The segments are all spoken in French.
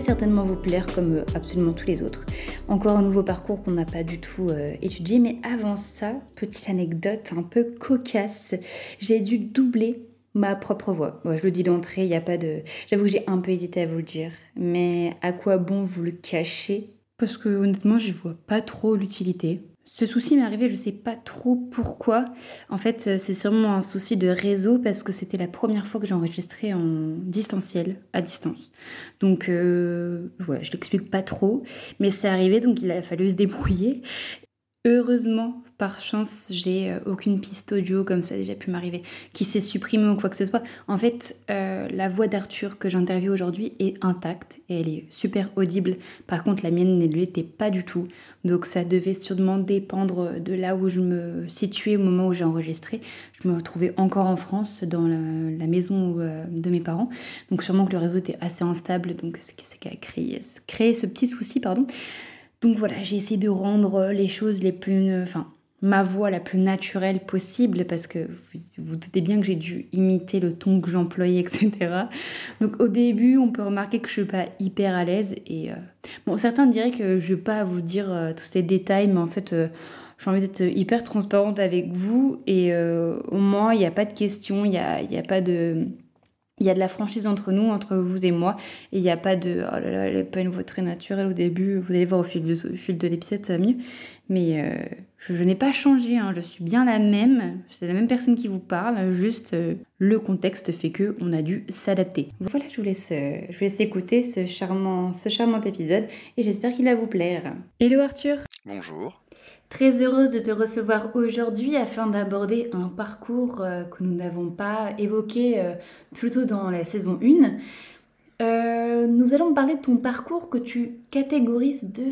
certainement vous plaire comme euh, absolument tous les autres. Encore un nouveau parcours qu'on n'a pas du tout euh, étudié, mais avant ça, petite anecdote un peu cocasse, j'ai dû doubler ma propre voix. je le dis d'entrée, il n'y a pas de... J'avoue que j'ai un peu hésité à vous le dire, mais à quoi bon vous le cacher? Parce que honnêtement, je vois pas trop l'utilité. Ce souci m'est arrivé, je sais pas trop pourquoi. En fait, euh, c'est sûrement un souci de réseau parce que c'était la première fois que j'ai enregistré en distanciel, à distance. Donc euh, voilà, je l'explique pas trop, mais c'est arrivé, donc il a fallu se débrouiller. Heureusement, par chance, j'ai euh, aucune piste audio, comme ça a déjà pu m'arriver, qui s'est supprimée ou quoi que ce soit. En fait, euh, la voix d'Arthur que j'interviewe aujourd'hui est intacte et elle est super audible. Par contre, la mienne ne l'était pas du tout. Donc ça devait sûrement dépendre de là où je me situais au moment où j'ai enregistré. Je me retrouvais encore en France, dans la, maison euh, de mes parents. Donc sûrement que le réseau était assez instable, donc c'est ce qui a créé, créé ce petit souci, pardon. Donc voilà, j'ai essayé de rendre les choses les plus... Enfin, ma voix la plus naturelle possible parce que vous vous doutez bien que j'ai dû imiter le ton que j'employais, etc. Donc au début, on peut remarquer que je suis pas hyper à l'aise et euh, bon, certains diraient que je vais pas vous dire euh, tous ces détails, mais en fait, euh, j'ai envie d'être hyper transparente avec vous et au moins il n'y a pas de questions, il n'y a, a pas de il y a de la franchise entre nous, entre vous et moi, et il n'y a pas de oh là là, elle n'est pas une voix très naturelle au début, vous allez voir au fil de, fil de l'épisode, ça va mieux. Mais je, n'ai pas changé, hein. je suis bien la même, c'est la même personne qui vous parle, juste euh, le contexte fait que on a dû s'adapter. Voilà, je vous laisse, euh, je vous laisse écouter ce charmant, ce charmant épisode et j'espère qu'il va vous plaire. Hello Arthur Bonjour Très heureuse de te recevoir aujourd'hui afin d'aborder un parcours euh, que nous n'avons pas évoqué euh, plutôt dans la saison 1. Euh, nous allons parler de ton parcours que tu catégorises de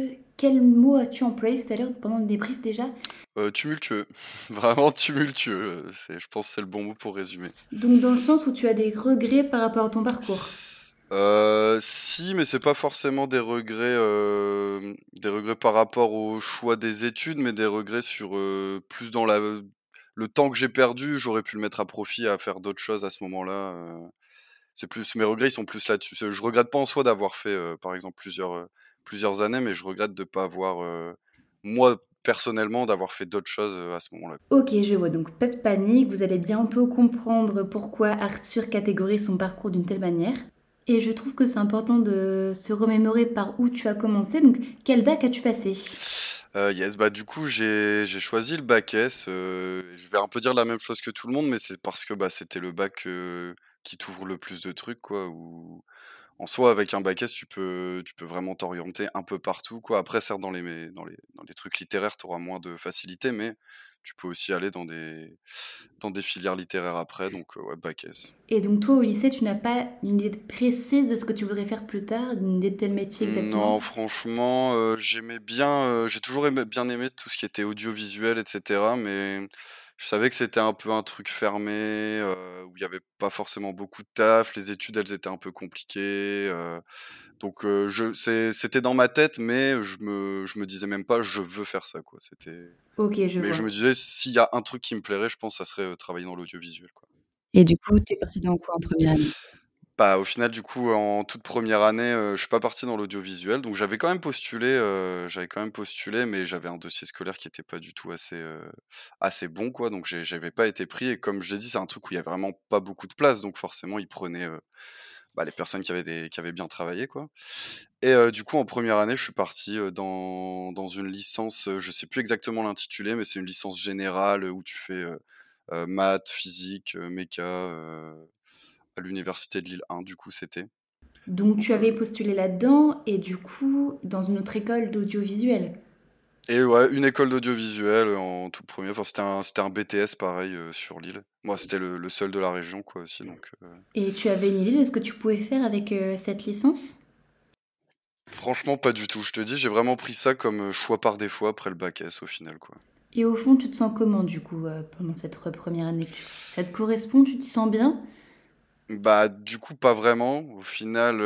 quel mot as-tu employé tout à l'heure pendant le débrief déjà? Tumultueux, vraiment tumultueux. Je pense que c'est le bon mot pour résumer. Donc dans le sens où tu as des regrets par rapport à ton parcours? Euh, si, mais c'est pas forcément des regrets, euh, des regrets par rapport au choix des études, mais des regrets sur, euh, plus dans la le temps que j'ai perdu, j'aurais pu le mettre à profit à faire d'autres choses à ce moment-là, c'est plus mes regrets, ils sont plus là-dessus. je regrette pas en soi d'avoir fait, par exemple plusieurs, plusieurs années, mais je regrette de pas avoir, moi personnellement, d'avoir fait d'autres choses, à ce moment-là. OK, je vois, donc pas de panique, vous allez bientôt comprendre pourquoi Arthur catégorise son parcours d'une telle manière. Et je trouve que c'est important de se remémorer par où tu as commencé. Donc, quel bac as-tu passé? Euh, yes, bah du coup j'ai choisi le bac S. Euh, je vais un peu dire la même chose que tout le monde, mais c'est parce que bah, c'était le bac qui t'ouvre le plus de trucs, quoi. En soi, avec un bac S, tu peux, tu peux vraiment t'orienter un peu partout, quoi. Après, certes, dans les, dans les, dans les trucs littéraires, tu auras moins de facilité, mais tu peux aussi aller dans des, dans des filières littéraires après, donc ouais, bac S. Et donc toi, au lycée, tu n'as pas une idée précise de ce que tu voudrais faire plus tard, une idée de tel métier exactement? Non, franchement, j'aimais bien, j'ai toujours aimé, bien aimé tout ce qui était audiovisuel, etc. Mais je savais que c'était un peu un truc fermé, où il n'y avait pas forcément beaucoup de taf, les études, elles étaient un peu compliquées. Donc je, c'était dans ma tête, mais je me, je me disais même pas je veux faire ça quoi. C'était. Ok, je Mais je me disais s'il y a un truc qui me plairait, je pense que ça serait travailler dans l'audiovisuel quoi. Et du coup, tu es parti dans quoi en première année? Bah au final du coup en toute première année, je suis pas parti dans l'audiovisuel, donc j'avais quand même postulé, j'avais quand même postulé, mais j'avais un dossier scolaire qui était pas du tout assez, assez bon quoi, donc j'avais pas été pris. Et comme je l'ai dit, c'est un truc où il y a vraiment pas beaucoup de place, donc forcément ils prenaient bah, les personnes qui avaient, bien travaillé. Quoi. Et du coup, en première année, je suis parti dans, une licence, je sais plus exactement l'intitulé, mais c'est une licence générale où tu fais maths, physique, méca à l'université de Lille 1, du coup, c'était? Donc, tu avais postulé là-dedans et du coup, dans une autre école d'audiovisuel? Et ouais, une école d'audiovisuel en tout premier. Enfin, c'était un, c'était un BTS pareil sur l'île. Moi, c'était le, seul de la région, quoi, aussi. Donc, Et tu avais une idée de ce que tu pouvais faire avec cette licence? Franchement, pas du tout. Je te dis, j'ai vraiment pris ça comme choix par défaut après le bac S au final, quoi. Et au fond, tu te sens comment du coup pendant cette première année? Ça te correspond? Tu te sens bien? Bah, du coup, pas vraiment. Au final,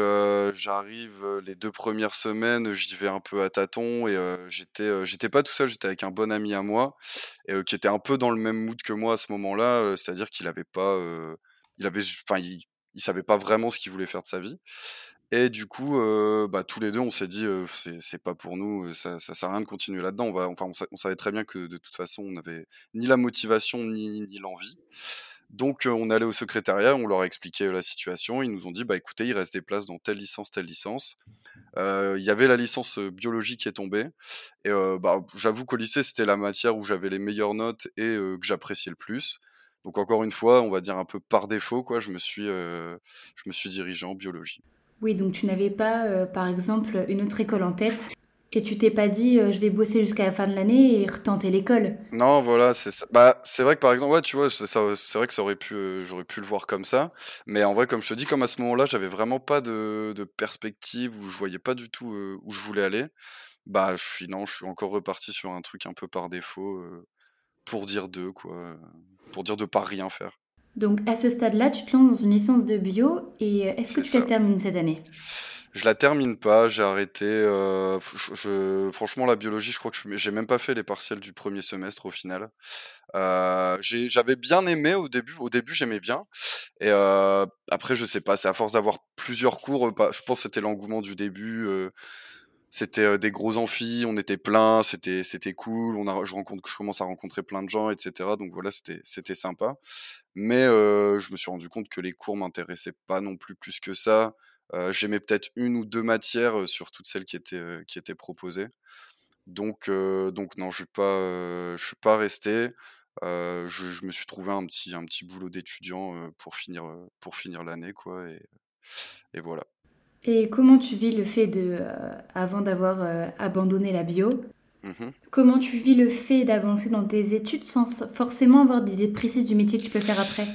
j'arrive, les deux premières semaines, j'y vais un peu à tâtons et j'étais, j'étais pas tout seul, j'étais avec un bon ami à moi et qui était un peu dans le même mood que moi à ce moment-là, c'est-à-dire qu'il avait pas, il avait enfin, il savait pas vraiment ce qu'il voulait faire de sa vie et du coup, bah, tous les 2 on s'est dit, heu: «C'est pas pour nous, ça ça sert à rien de continuer là-dedans». On va enfin, on sa on savait très bien que de toute façon, on avait ni la motivation ni l'envie. Donc, on allé au secrétariat, on leur a expliqué la situation. Ils nous ont dit: «Bah, écoutez, il reste des places dans telle licence, telle licence». Il y avait la licence, biologie qui est tombée et bah, j'avoue qu'au lycée, c'était la matière où j'avais les meilleures notes et que j'appréciais le plus. Donc encore une fois, on va dire un peu par défaut quoi, je me suis, je me suis dirigé en biologie. Oui, donc tu n'avais pas, par exemple, une autre école en tête et tu t'es pas dit, heu: «Je vais bosser jusqu'à la fin de l'année et retenter l'école»? Non, voilà, c'est ça. Bah, c'est vrai que par exemple, ouais, tu vois, c'est c'est vrai que ça aurait pu, heu, j'aurais pu le voir comme ça. Mais en vrai, comme je te dis, comme à ce moment-là, j'avais vraiment pas de de perspective, où je voyais pas du tout, heu, où je voulais aller, bah, je suis non, je suis encore reparti sur un truc un peu par défaut, pour dire de quoi, pour dire de pas rien faire. Donc à ce stade-là, tu te lances dans une licence de bio et est-ce que tu la termines cette année? Je la termine pas, j'ai arrêté, je franchement la biologie, je crois que je j'ai même pas fait les partiels du 1er semestre au final. J'ai j'avais bien aimé au début au début j'aimais bien et heu, après je sais pas, c'est à force d'avoir plusieurs cours, je pense c'était l'engouement du début, c'était, des gros amphis, on était plein, c'était c'était cool, on a je rencontre je commence à rencontrer plein de gens et cetera donc voilà, c'était c'était sympa. Mais je me suis rendu compte que les cours m'intéressaient pas non plus, plus que ça. J'aimais peut-être 1 ou 2 matières, sur toutes celles qui étaient, qui étaient proposées. Donc donc non, je suis heu, je suis pas resté. Je je me suis trouvé un petit un petit boulot d'étudiant, pour finir, pour finir l'année quoi et et voilà. Et comment tu vis le fait de, avant d'avoir, abandonné la bio, Mmh mh. comment tu vis le fait d'avancer dans tes études sans forcément avoir d'idée précise du métier que tu peux faire après?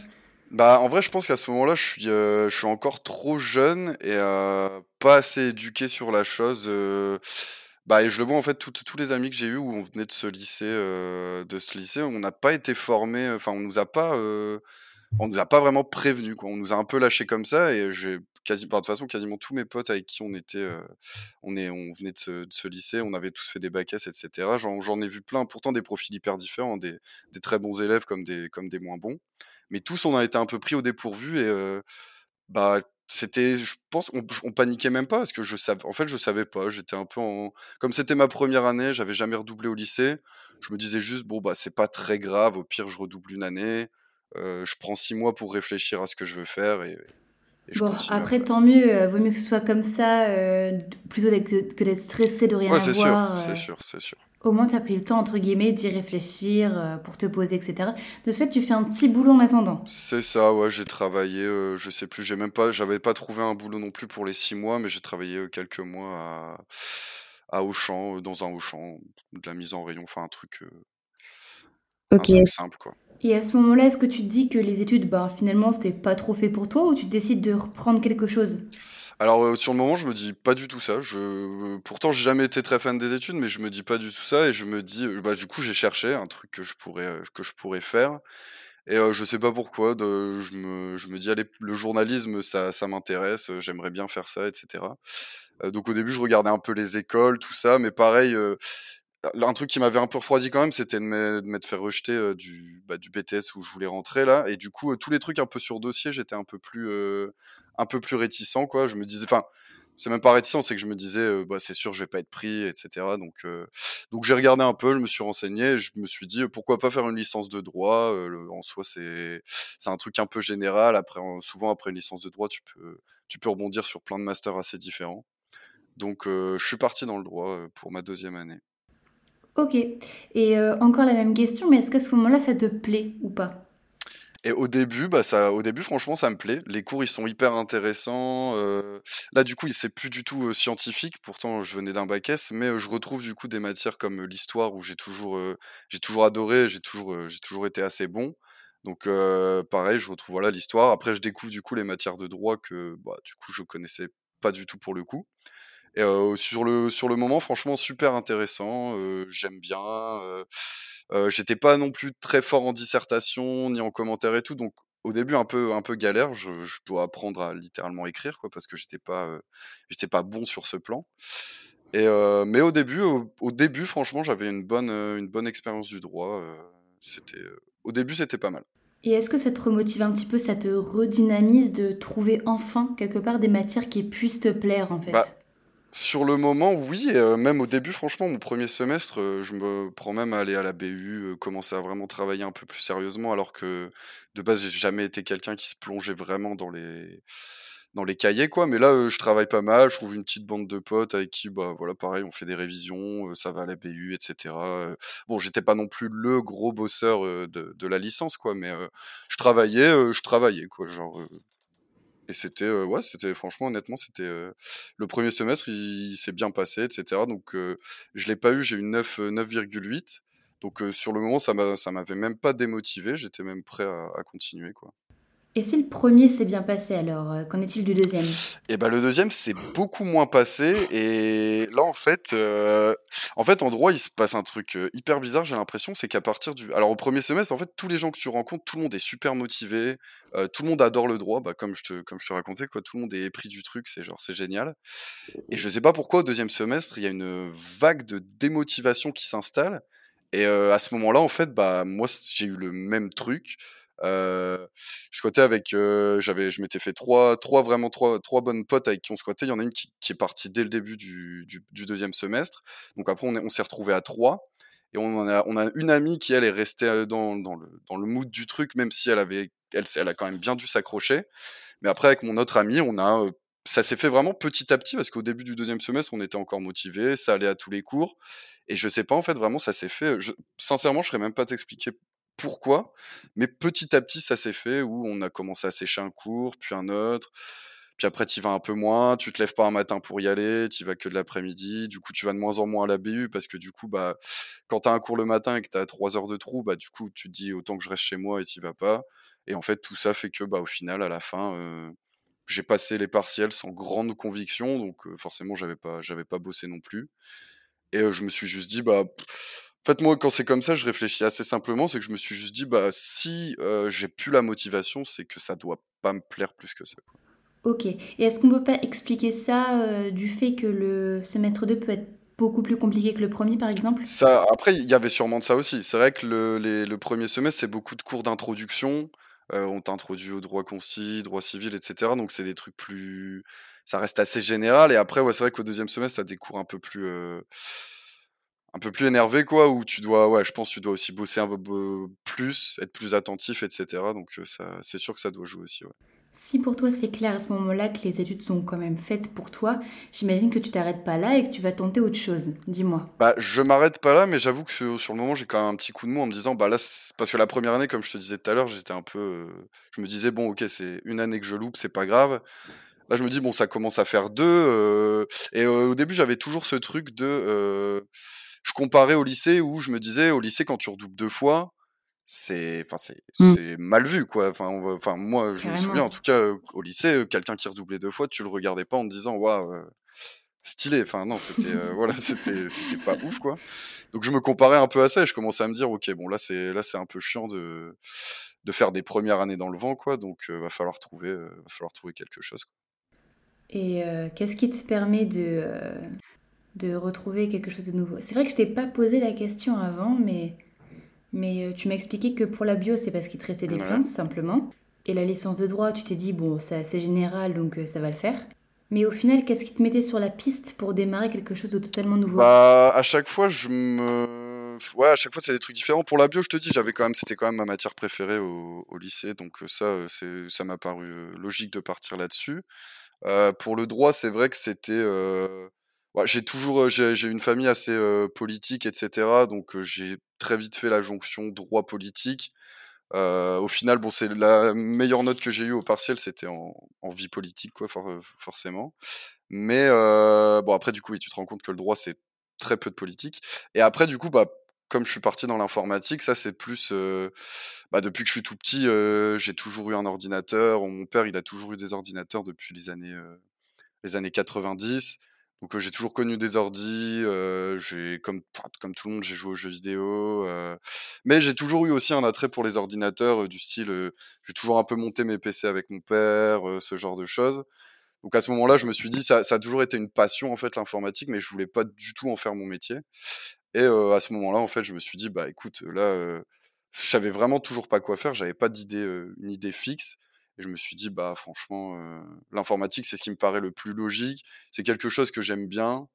Bah, en vrai, je pense qu'à ce moment-là, je suis, heu, je suis encore trop jeune et heu, pas assez éduqué sur la chose, heu, bah et je le vois en fait toutes tous les amis que j'ai eus où on venait de ce lycée, heu, de ce lycée, on n'a pas été formés, enfin on nous a pas, heu, on nous a pas vraiment prévenus quoi. On nous a un peu lâchés comme ça et j'ai de toute façon quasiment tous mes potes avec qui on était, heu, on est on venait de ce lycée, on avait tous fait des bacs S et cetera. J'en ai vu plein, pourtant des profils hyper différents, des des très bons élèves comme des comme des moins bons. Mais tous on a été un peu pris au dépourvu et heu, bah, c'était je pense on on paniquait même pas parce que je sav en fait, je savais pas, j'étais un peu comme c'était ma 1re année, j'avais jamais redoublé au lycée, je me disais juste: «Bon, bah, c'est pas très grave, au pire je redouble 1 année, heu, je prends 6 mois pour réfléchir à ce que je veux faire Bon, après après». tant mieux, heu, vaut mieux que ce soit comme ça, heu, d plutôt que d'être stressé de rien Ouais, c'est sûr, avoir, c'est heu, sûr, c'est sûr. au moins tu as pris le temps entre guillemets «d'y réfléchir», pour te poser et cetera. De ce fait, tu fais un petit boulot en attendant? C'est ça, ouais, j'ai travaillé, je sais plus, j'ai même pas j'avais pas trouvé un boulot non plus pour les 6 mois, mais j'ai travaillé, quelques mois à à Auchan, dans un Auchan, de la mise en rayon, enfin un truc, heu un truc simple quoi. Et à ce moment-là, est-ce que tu te dis que les études, bah, finalement c'était pas trop fait pour toi ou tu décides de reprendre quelque chose? Alors, heu, sur le moment, je me dis pas du tout ça. Je pourtant j'ai jamais été très fan des études, mais je me dis pas du tout ça et je me dis, heu, bah, du coup j'ai cherché un truc que je pourrais, heu, que je pourrais faire et heu, je sais pas pourquoi je me je me dis: «Allez, le journalisme ça ça m'intéresse, j'aimerais bien faire ça et cetera». Heu, donc au début, je regardais un peu les écoles, tout ça, mais pareil, un truc qui m'avait un peu refroidi quand même, c'était de m'être fait rejeter, du, bah, du BTS où je voulais rentrer là et du coup, tous les trucs un peu sur dossier, j'étais un peu plus, heu, un peu plus réticent quoi. Je me disais enfin, c'est même pas réticent, c'est que je me disais, «Bah, c'est sûr je vais pas être pris et cetera», donc donc j'ai regardé un peu, je me suis renseigné je me suis dit: «Pourquoi pas faire une licence de droit?» le en soi, c'est c'est un truc un peu général. Après en souvent après une licence de droit, tu peux tu peux rebondir sur plein de masters assez différents. Donc je suis parti dans le droit, pour ma 2e année. OK et heu, encore la même question, mais est-ce qu'à ce moment-là, ça te plaît ou pas? Et au début, bah, ça au début franchement ça me plaît. Les cours ils sont hyper intéressants, heu, là du coup c'est plus du tout, heu, scientifique, pourtant je venais d'un bac S, mais je retrouve du coup des matières comme l'histoire où j'ai toujours, j'ai toujours adoré, j'ai toujours, j'ai toujours été assez bon. Donc pareil, je retrouve voilà l'histoire. Après je découvre du coup les matières de droit que, bah, du coup je connaissais pas du tout pour le coup et sur le sur le moment franchement super intéressant, j'aime bien, heu, j'étais pas non plus très fort en dissertation ni en commentaire et tout, donc au début un peu un peu galère, je je dois apprendre à littéralement écrire quoi parce que j'étais pas, j'étais pas bon sur ce plan et mais au début au au début franchement j'avais une bonne, une bonne expérience du droit, c'était, au début c'était pas mal. Et est-ce que ça te remotive un petit peu, ça te redynamise de trouver enfin quelque part des matières qui puissent te plaire en Bah, fait? Sur le moment, oui, heu, même au début, franchement, mon premier semestre, heu, je me prends même à aller à la BU, heu, commencer à vraiment travailler un peu plus sérieusement alors que, de base, j'ai jamais été quelqu'un qui se plongeait vraiment dans les dans les cahiers, quoi. Mais là, je travaille pas mal, je trouve une petite bande de potes avec qui, bah, voilà, pareil, on fait des révisions, ça va à la BU et cetera, heu. Bon, j'étais pas non plus le gros bosseur, de la licence, quoi, mais je travaillais, je travaillais, quoi, genre, et c'était, ouais, c'était franchement, honnêtement, c'était, le premier semestre, il s'est bien passé et cetera. Donc heu, je l'ai pas eu, j'ai eu 9, heu, 9,8 donc sur le moment, ça m'avait même pas démotivé, j'étais même prêt à à continuer, quoi. Et si le premier s'est bien passé alors, heu, qu'en est-il du deuxième? Et bah, le deuxième c'est beaucoup moins passé et là, en fait, heu, en fait, en droit, il se passe un truc, heu, hyper bizarre, j'ai l'impression, c'est qu'à partir du alors au premier semestre, en fait, tous les gens que tu rencontres, tout le monde est super motivé, tout le monde adore le droit, bah, comme je te comme je te racontais, quoi, tout le monde est épris du truc, c'est genre, c'est génial. Et je sais pas pourquoi au deuxième semestre, il y a une, vague de démotivation qui s'installe et à ce moment-là, en fait, bah, moi, j'ai eu le même truc, heu, je squattais avec, heu, j'avais je m'étais fait trois trois vraiment trois trois bonnes potes avec qui on squattait. Il y en a une qui est partie dès le début du du du 2 semestre, donc après on est on s'est retrouvés à 3 et on en a on a une amie qui elle est restée, heu, dans dans le dans le mood du truc, même si elle avait elle elle a quand même bien dû s'accrocher. Mais après avec mon autre ami, on a, heu, ça s'est fait vraiment petit à petit parce qu'au début du deuxième semestre, on était encore motivés, ça allait à tous les cours et je sais pas, en fait, vraiment ça s'est fait, je sincèrement, je saurais même pas t'expliquer pourquoi, mais petit à petit, ça s'est fait où on a commencé à sécher un cours, puis un autre, puis après tu vas un peu moins, tu te lèves pas un matin pour y aller, tu vas que de l'après-midi, du coup tu vas de moins en moins à la BU parce que du coup, bah, quand tu as un cours le matin et que tu as 3 heures de trou, bah, du coup tu te dis: «Autant que je reste chez moi» et tu vas pas. Et en fait tout ça fait que, bah, au final à la fin, heu, j'ai passé les partiels sans grande conviction donc heu, forcément j'avais pas j'avais pas bossé non plus. Et je me suis juste dit: «Bah, en fait, moi, quand c'est comme ça, je réfléchis assez simplement, c'est que je me suis juste dit: «Bah, si, heu, j'ai plus la motivation, c'est que ça doit pas me plaire plus que ça, quoi». OK et est-ce qu'on peut pas expliquer ça, heu, du fait que le semestre 2 peut être beaucoup plus compliqué que le premier, par exemple? Ça après, il y avait sûrement de ça aussi. C'est vrai que le les le 1 semestre, c'est beaucoup de cours d'introduction, heu, on t'introduit au droit concis, droit civil et cetera, donc c'est des trucs plus ça reste assez général et après, ouais, c'est vrai qu'au deuxième semestre, tu as des cours un peu plus, un peu plus énervés, quoi, où tu dois ouais, je pense, tu dois aussi bosser un peu plus, être plus attentif et cetera, donc ça c'est sûr que ça doit jouer aussi, ouais. Si pour toi c'est clair à ce moment-là que les études sont quand même faites pour toi, j'imagine que tu t'arrêtes pas là et que tu vas tenter autre chose. Dis-moi? Bah, je m'arrête pas là, mais j'avoue que sur sur le moment, j'ai quand même un petit coup de mou en me disant: «Bah, là, c» parce que la première année, comme je te disais tout à l'heure, j'étais un peu, heu, je me disais: «Bon, OK, c'est une année que je loupe, c'est pas grave». Là, je me dis: «Bon, ça commence à faire 2 heu» et au début, j'avais toujours ce truc de, je comparais au lycée où je me disais: «Au lycée, quand tu redoubles 2 fois, c'est enfin, c'est Mmh. mal vu, quoi». Enfin, enfin, moi, je me souviens, en tout cas, heu, au lycée, heu, quelqu'un qui redoublait 2 fois, tu le regardais pas en te disant: «Waouh, heu, stylé». Enfin, non, c'était, voilà, c'était c'était pas ouf, quoi. Donc je me comparais un peu à ça et je commençais à me dire: «OK, bon, là, c'est là, c'est un peu chiant de de faire des premières années dans le vent, quoi, donc heu, va falloir trouver, va falloir trouver quelque chose». Et qu'est-ce qui te permet de, de retrouver quelque chose de nouveau? C'est vrai que je t'ai pas posé la question avant, mais mais heu, tu m'as expliqué que pour la bio, c'est parce qu'il te restait des Ouais. simplement et la licence de droit, tu t'es dit: «Bon, c'est assez général donc heu, ça va le faire». Mais au final, qu'est-ce qui te mettait sur la piste pour démarrer quelque chose de totalement nouveau? Bah, à chaque fois, je me ouais, à chaque fois, c'est des trucs différents. Pour la bio, je te dis, j'avais quand même c'était quand même ma matière préférée au au lycée, donc heu, ça, ça m'a paru, logique de partir là-dessus. Pour le droit, c'est vrai que c'était, ouais, j'ai toujours, j'ai une famille assez, heu, politique et cetera, donc j'ai très vite fait la jonction droit politique. Heu, au final, bon, c'est la meilleure note que j'ai eue au partiel, c'était en en vie politique, quoi, for forcément. Mais bon après du coup, oui, tu te rends compte que le droit, c'est très peu de politique et après du coup, bah, comme je suis parti dans l'informatique, ça c'est plus, heu, bah, depuis que je suis tout petit, heu, j'ai toujours eu un ordinateur. Mon père, il a toujours eu des ordinateurs depuis les années, heu, les années 90. Donc j'ai toujours connu des ordis, heu, j'ai comme tout le monde, j'ai joué aux jeux vidéo, mais j'ai toujours eu aussi un attrait pour les ordinateurs, du style, j'ai toujours un peu monté mes PC avec mon père, ce genre de choses. Donc à ce moment-là, je me suis dit ça a toujours été une passion en fait l'informatique, mais je voulais pas du tout en faire mon métier et à ce moment-là, en fait, je me suis dit: «Bah écoute, là, heu» je savais vraiment toujours pas quoi faire, j'avais pas d'idée, une idée fixe et je me suis dit: «Bah, franchement, l'informatique, c'est ce qui me paraît le plus logique, c'est quelque chose que j'aime bien,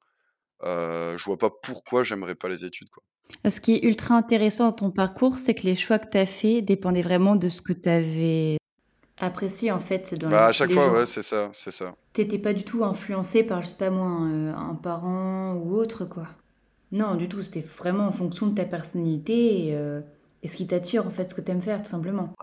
je vois pas pourquoi j'aimerais pas les études, quoi». Ce qui est ultra intéressant dans ton parcours, c'est que les choix que tu as faits dépendaient vraiment de ce que tu avais apprécié, en fait, dans Bah, à chaque fois, ouais, c'est ça, c'est ça. Tu étais pas du tout influencé par, je sais pas moi, un, un parent ou autre, quoi. Non, du tout, c'était vraiment en fonction de ta personnalité et, euh, et ce qui t'attire, en fait, ce que t'aimes faire, tout simplement.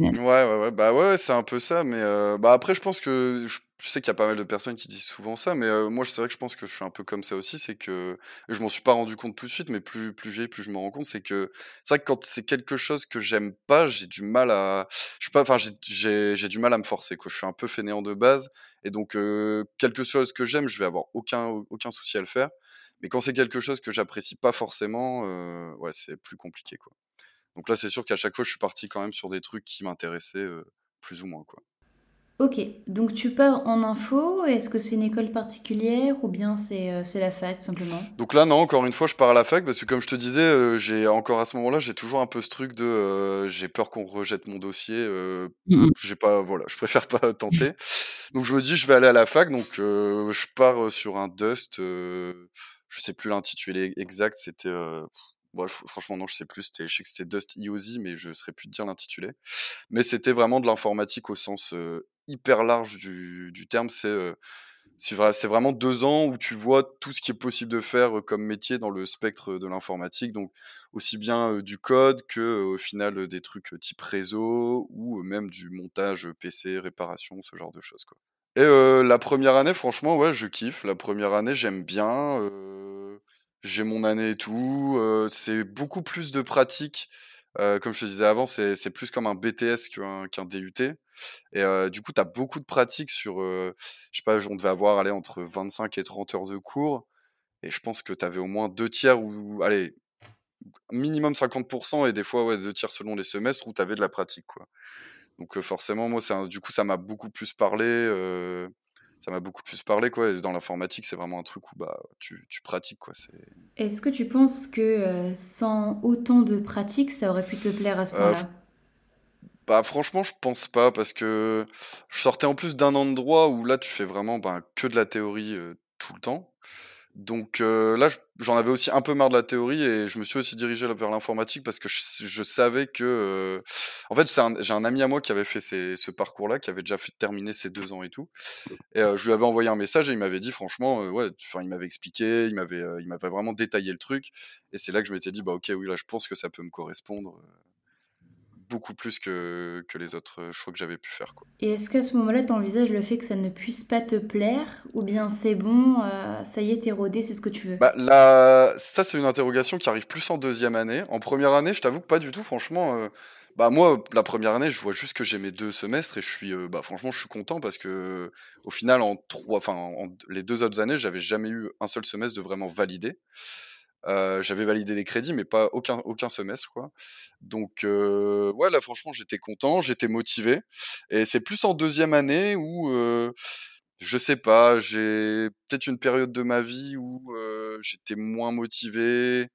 Au. Ouais, ouais, ouais, bah, ouais, c'est un peu ça, mais heu, bah, après je pense que je sais qu'il y a pas mal de personnes qui disent souvent ça, mais heu, moi c'est vrai que je pense que je suis un peu comme ça aussi, c'est que je m'en suis pas rendu compte tout de suite, mais plus plus vieille, plus je m'en rends compte, c'est que c'est vrai que quand c'est quelque chose que j'aime pas, j'ai du mal à je pas, enfin j'ai du mal à me forcer, quoi. Je suis un peu fainéant de base et donc heu, quelque chose que j'aime, je vais avoir aucun aucun souci à le faire, mais quand c'est quelque chose que j'apprécie pas forcément, ouais, c'est plus compliqué, quoi. Donc là, c'est sûr qu'à chaque fois, je suis parti quand même sur des trucs qui m'intéressaient, plus ou moins, quoi. Ok, donc tu pars en info, est-ce que c'est une école particulière ou bien c'est euh, la fac, tout simplement? Donc là, non, encore une fois, je pars à la fac parce que comme je te disais, j'ai encore à ce moment-là, j'ai toujours un peu ce truc de, j'ai peur qu'on rejette mon dossier, j'ai pas voilà, je préfère pas tenter. Donc je me dis: «Je vais aller à la fac», donc je pars, sur un Dust, je sais plus l'intitulé exact, c'était, f franchement non, je sais plus, je sais que c'était Dust IOSI, mais je saurais plus te dire l'intitulé. Mais c'était vraiment de l'informatique au sens, hyper large du terme. C'est, c'est vrai c'est vraiment 2 ans où tu vois tout ce qui est possible de faire, comme métier dans le spectre, de l'informatique. Donc aussi bien, du code que, au final, des trucs, type réseau ou, même du montage, PC, réparation, ce genre de choses. Et la première année, franchement, ouais, je kiffe. La première année, j'aime bien, j'ai mon année et tout, c'est beaucoup plus de pratique. Comme je te disais avant, c'est plus comme un BTS qu'un DUT et du coup, tu as beaucoup de pratique sur, heu, je sais pas, on devait avoir, allez, entre 25 et 30 heures de cours et je pense que tu avais au moins 2 tiers ou allez, minimum 50% et des fois, ouais, 2 tiers selon les semestres où tu avais de la pratique, quoi. Donc forcément, moi, du coup, ça m'a beaucoup plus parlé, ça m'a beaucoup plus parlé, quoi et dans l'informatique, c'est vraiment un truc où, bah, tu tu pratiques, quoi. C'est, Est-ce que tu penses que euh, sans autant de pratique, ça aurait pu te plaire à ce heu, f point-là? bah, franchement, je pense pas parce que je sortais en plus d'un an de droit où là, tu fais vraiment, ben, que de la théorie, heu, tout le temps. Donc heu, là, j'en avais aussi un peu marre de la théorie et je me suis aussi dirigé vers l'informatique parce que je savais que, heu en fait, un j'ai un ami à moi qui avait fait ces ce parcours-là, qui avait déjà fait terminer ses 2 ans et tout. Et heu, je lui avais envoyé un message et il m'avait dit franchement, heu, ouais, tu il m'avait expliqué, il m'avait, heu, il m'avait vraiment détaillé le truc. Et c'est là que je m'étais dit: «Bah, OK, oui, là, je pense que ça peut me correspondre, beaucoup plus que que les autres, choix que j'avais pu faire, quoi». Et est-ce qu'à ce moment-là, tu envisages le fait que ça ne puisse pas te plaire ou bien c'est bon, euh, ça y est, t'es rodé, c'est ce que tu veux? Bah, là, ça, c'est une interrogation qui arrive plus en deuxième année. En première année, je t'avoue que pas du tout, franchement, heu, bah, moi, la première année, je vois juste que j'ai mes 2 semestres et je suis, heu, bah, franchement, je suis content parce que au final, en 3 enfin, en les 2 autres années, j'avais jamais eu un seul semestre de vraiment validé. J'avais validé des crédits, mais pas aucun aucun semestre, quoi. Donc heu, ouais, là, franchement, j'étais content, j'étais motivé et c'est plus en deuxième année où, heu, je sais pas, j'ai peut-être une période de ma vie où, j'étais moins motivé.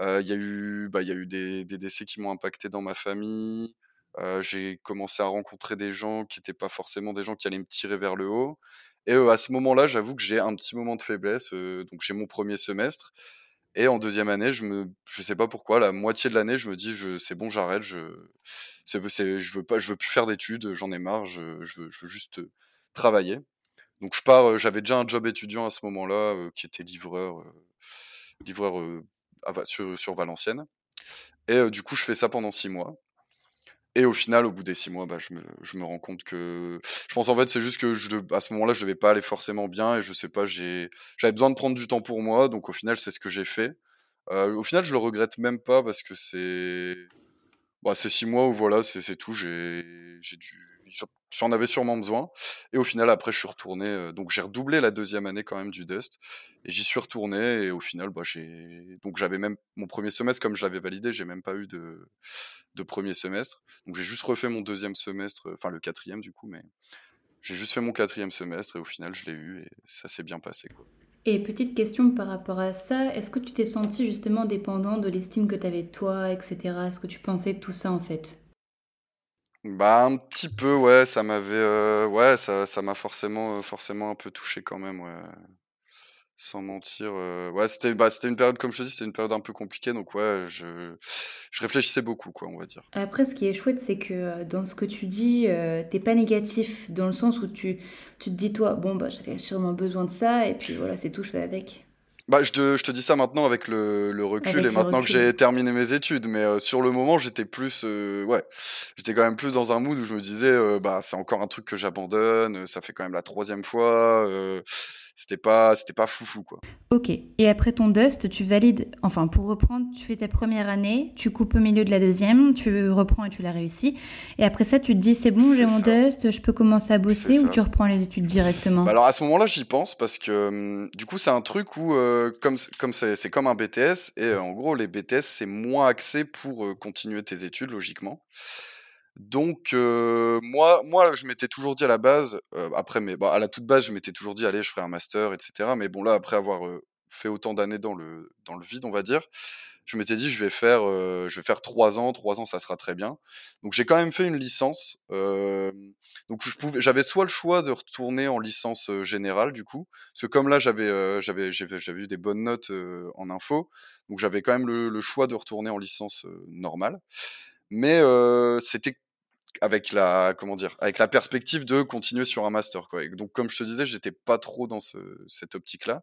Il y a eu, bah, y a eu des des décès qui m'ont impacté dans ma famille. J'ai commencé à rencontrer des gens qui étaient pas forcément des gens qui allaient me tirer vers le haut et à ce moment-là, j'avoue que j'ai un petit moment de faiblesse, donc j'ai mon premier semestre et en deuxième année, je me je sais pas pourquoi, la moitié de l'année, je me dis: «Je c'est bon, j'arrête, je c'est je veux pas je veux plus faire d'études, j'en ai marre, je je veux juste, travailler». Donc je pars, j'avais déjà un job étudiant à ce moment-là, qui était livreur, livreur, sur sur Valenciennes et du coup, je fais ça pendant 6 mois et au final, au bout des 6 mois, bah, je me je me rends compte que je pense, en fait, c'est juste que à ce moment-là, je devais pas aller forcément bien et je sais pas, j'avais besoin de prendre du temps pour moi, donc au final, c'est ce que j'ai fait. Heu, au final, je le regrette même pas parce que c'est bah, c'est 6 mois où voilà, c'est tout. J'ai dû j'en avais sûrement besoin et au final, après, je suis retourné, donc j'ai redoublé la deuxième année quand même du Dust et j'y suis retourné et au final, bah, j'ai donc j'avais même mon premier semestre, comme je l'avais validé, j'ai même pas eu de de 1er semestre. Donc j'ai juste refait mon deuxième semestre, enfin le quatrième du coup, mais j'ai juste fait mon quatrième semestre et au final, je l'ai eu et ça s'est bien passé, quoi. Et petite question par rapport à ça, est-ce que tu t'es senti justement dépendant de l'estime que tu avais de toi, etc. Est-ce que tu pensais tout ça en fait? Bah, un petit peu, ouais, ça m'avait, heu, ouais, ça ça m'a forcément, heu, forcément un peu touché quand même, ouais. Sans mentir, heu, ouais, c'était bah, c'était une période comme je te dis, c'était une période un peu compliquée donc ouais, je je réfléchissais beaucoup quoi, on va dire. Après, ce qui est chouette, c'est que euh, dans ce que tu dis, heu, tu pas négatif dans le sens où tu tu te dis toi: «Bon, bah, j'avais sûrement besoin de ça et puis voilà, c'est tout, je fais avec». Bah, je te je te dis ça maintenant avec le le recul et Avec maintenant que j'ai terminé mes études, mais heu, sur le moment, j'étais plus, heu, ouais, j'étais quand même plus dans un mood où je me disais, heu: «Bah, c'est encore un truc que j'abandonne, ça fait quand même la troisième fois», heu, c'était pas c'était pas foufou, quoi. OK et après ton Dust, tu valides enfin pour reprendre, tu fais ta première année, tu coupes au milieu de la deuxième, tu reprends et tu la réussis et après ça, tu te dis: «C'est bon, j'ai mon Dust, je peux commencer à bosser» ou ça. tu reprends les études Bah, directement? alors à ce moment-là, j'y pense parce que, hem, du coup, c'est un truc où, heu, comme comme c'est comme un BTS et heu, en gros, les BTS, c'est moins axé pour, heu, continuer tes études logiquement. Donc heu, moi moi, je m'étais toujours dit à la base, heu, après mais bah, à la toute base, je m'étais toujours dit: «Allez, je ferai un master» et cetera. Mais bon, là, après avoir, heu, fait autant d'années dans le dans le vide, on va dire, je m'étais dit: «Je vais faire, heu, je vais faire 3 ans, 3 ans, ça sera très bien». Donc j'ai quand même fait une licence, hem, donc je pouvais j'avais soit le choix de retourner en licence, générale du coup, parce que comme là j'avais, j'avais j'avais eu des bonnes notes, en info, donc j'avais quand même le le choix de retourner en licence, normale. Mais c'était avec la comment dire? Avec la perspective de continuer sur un master, quoi donc comme je te disais, j'étais pas trop dans ce cette optique-là.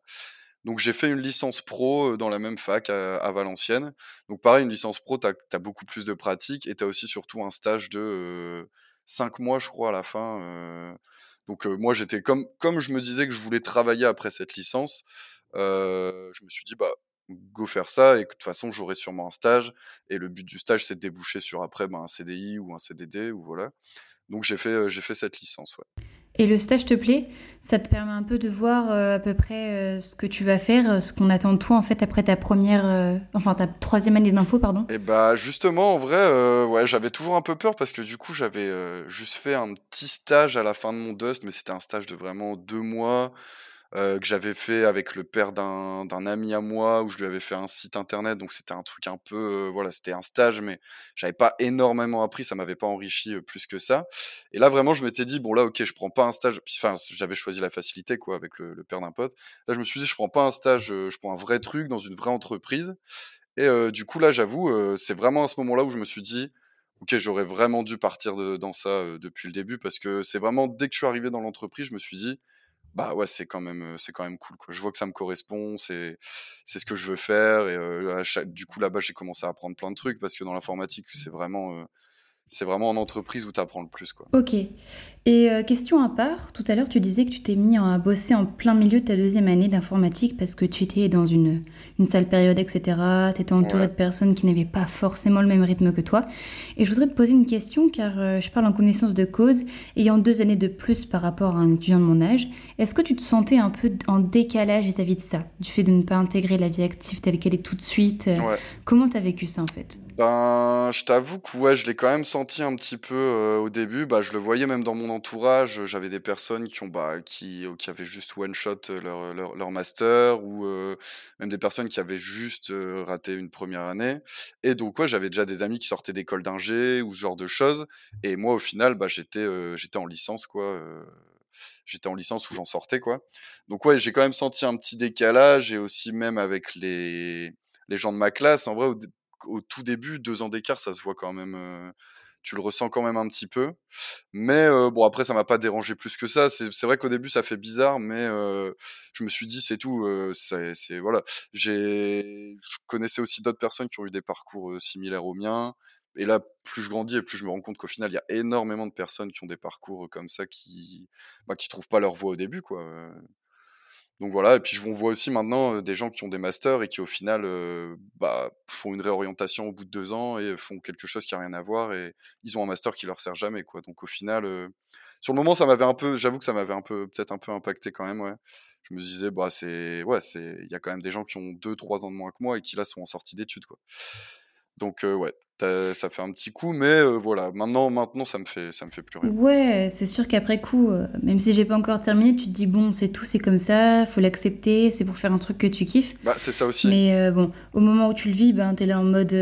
Donc j'ai fait une licence pro, heu, dans la même fac à Valenciennes. Donc pareil, une licence pro, tu as beaucoup plus de pratique et tu as aussi surtout un stage de, heu, 5 mois, je crois, à la fin, heu, donc heu, moi, j'étais comme comme je me disais que je voulais travailler après cette licence, je me suis dit: «Bah, go faire ça et que de toute façon, j'aurai sûrement un stage» et le but du stage, c'est de déboucher sur après, ben, un CDI ou un CDD ou voilà. Donc j'ai fait, j'ai fait cette licence, ouais. Et le stage te plaît? Ça te permet un peu de voir, heu, à peu près, heu, ce que tu vas faire, ce qu'on attend de toi, en fait, après ta première, re enfin ta troisième année d'info, pardon? Et bah, justement, en vrai, ouais, j'avais toujours un peu peur parce que du coup, j'avais, juste fait un petit stage à la fin de mon Dust, mais c'était un stage de vraiment 2 mois, heu, que j'avais fait avec le père d'un d'un ami à moi, où je lui avais fait un site internet, donc c'était un truc un peu, heu, voilà, c'était un stage, mais j'avais pas énormément appris, ça m'avait pas enrichi, heu, plus que ça. Et là, vraiment, je m'étais dit: «Bon là, OK, je prends pas un stage» enfin, j'avais choisi la facilité quoi, avec le le père d'un pote. Là, je me suis dit: «Je prends pas un stage, heu, je prends un vrai truc dans une vraie entreprise» Et du coup, là, j'avoue, c'est vraiment à ce moment-là où je me suis dit: «OK, j'aurais vraiment dû partir de dans ça, heu, depuis le début». Parce que c'est vraiment dès que je suis arrivé dans l'entreprise, je me suis dit: «Bah, ouais, c'est quand même, c'est quand même cool, quoi». Je vois que ça me correspond, c'est c'est ce que je veux faire et du coup, là-bas, j'ai commencé à apprendre plein de trucs parce que dans l'informatique, c'est vraiment, c'est vraiment en entreprise où tu apprends le plus, quoi. OK. Et heu, question à part, tout à l'heure, tu disais que tu t'es mis à bosser en plein milieu de ta deuxième année d'informatique parce que tu étais dans une une sale période et cetera. Tu étais entouré Ouais, de personnes qui n'avaient pas forcément le même rythme que toi et je voudrais te poser une question car, heu, je parle en connaissance de cause. Ayant 2 années de plus par rapport à un étudiant de mon âge, est-ce que tu te sentais un peu en décalage vis-à-vis de ça? Du fait de ne pas intégrer la vie active telle qu'elle est tout de suite, ouais. comment tu as vécu ça, en fait? Ben, je t'avoue que ouais, je l'ai quand même senti un petit peu, heu, au début. Bah, je le voyais même dans mon entourage, j'avais des personnes qui ont, bah, qui, heu, qui avaient juste one shot, heu, leur, leur leur master ou, heu, même des personnes qui avaient juste, raté une première année et donc ouais, j'avais déjà des amis qui sortaient d'école d'ingé ou ce genre de choses et moi, au final, bah, j'étais, j'étais en licence, quoi, j'étais en licence où j'en sortais, quoi. Donc ouais, j'ai quand même senti un petit décalage et aussi même avec les les gens de ma classe. En vrai, au tout début, 2 ans d'écart, ça se voit quand même, tu le ressens quand même un petit peu. Mais, bon après ça m'a pas dérangé plus que ça. C'est vrai qu'au début ça fait bizarre, mais, je me suis dit: «C'est tout, c'est voilà». J'ai je connaissais aussi d'autres personnes qui ont eu des parcours, similaires au mien et là, plus je grandis et plus je me rends compte qu'au final, il y a énormément de personnes qui ont des parcours, comme ça qui, bah, qui trouvent pas leur voie au début, quoi, donc voilà et puis je on voit aussi maintenant, des gens qui ont des masters et qui au final, bah, font une réorientation au bout de 2 ans et font quelque chose qui a rien à voir et ils ont un master qui leur sert jamais, quoi. Donc au final, sur le moment, ça m'avait un peu j'avoue que ça m'avait un peu peut-être un peu impacté quand même. Je me disais: «Bah, c'est c'est il y a quand même des gens qui ont deux trois ans de moins que moi et qui là sont en sortie d'études, quoi». Donc ouais, ça ça fait un petit coup, mais heu, voilà, maintenant maintenant ça me fait ça me fait plus rien. Ouais, c'est sûr qu'après coup, heu, même si j'ai pas encore terminé, tu te dis: «Bon, c'est tout, c'est comme ça, faut l'accepter, c'est pour faire un truc que tu kiffes». Bah, c'est ça aussi. Mais heu, bon, au moment où tu le vis, ben, tu es là en mode,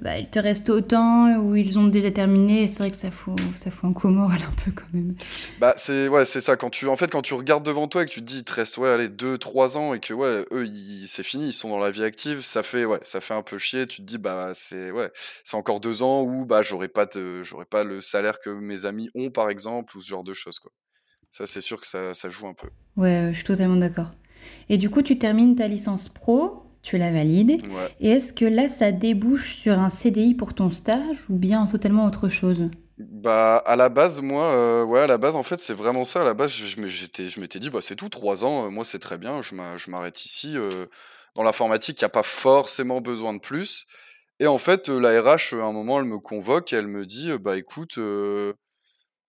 bah, il te reste autant ou ils ont déjà terminé c'est vrai que ça fout ça fout un coup moral un peu quand même. Bah, c'est ouais, c'est ça, quand tu en fait, quand tu regardes devant toi et que tu te dis: «Il te reste, ouais, allez 2-3 ans» et que, ouais, eux, c'est fini, ils sont dans la vie active, ça fait ouais, ça fait un peu chier. Tu te dis: «Bah, c'est ouais, c'est encore 2 ans où, bah, j'aurai pas de j'aurai pas le salaire que mes amis ont», par exemple, ou ce genre de choses, quoi. Ça, c'est sûr que ça ça joue un peu. Ouais, je suis totalement d'accord. Et du coup, tu termines ta licence pro, tu la valides Ouais. et est-ce que là, ça débouche sur un CDI pour ton stage ou bien totalement autre chose? Bah, à la base, moi, heu, ouais, à la base, en fait, c'est vraiment ça. À la base, je j'étais je m'étais dit: «Bah, c'est tout, 3 ans, heu, moi, c'est très bien, je m'a je m'arrête ici», heu, dans l'informatique, il y a pas forcément besoin de plus et en fait, heu, la RH, heu, à un moment, elle me convoque elle me dit, «Bah, écoute, heu,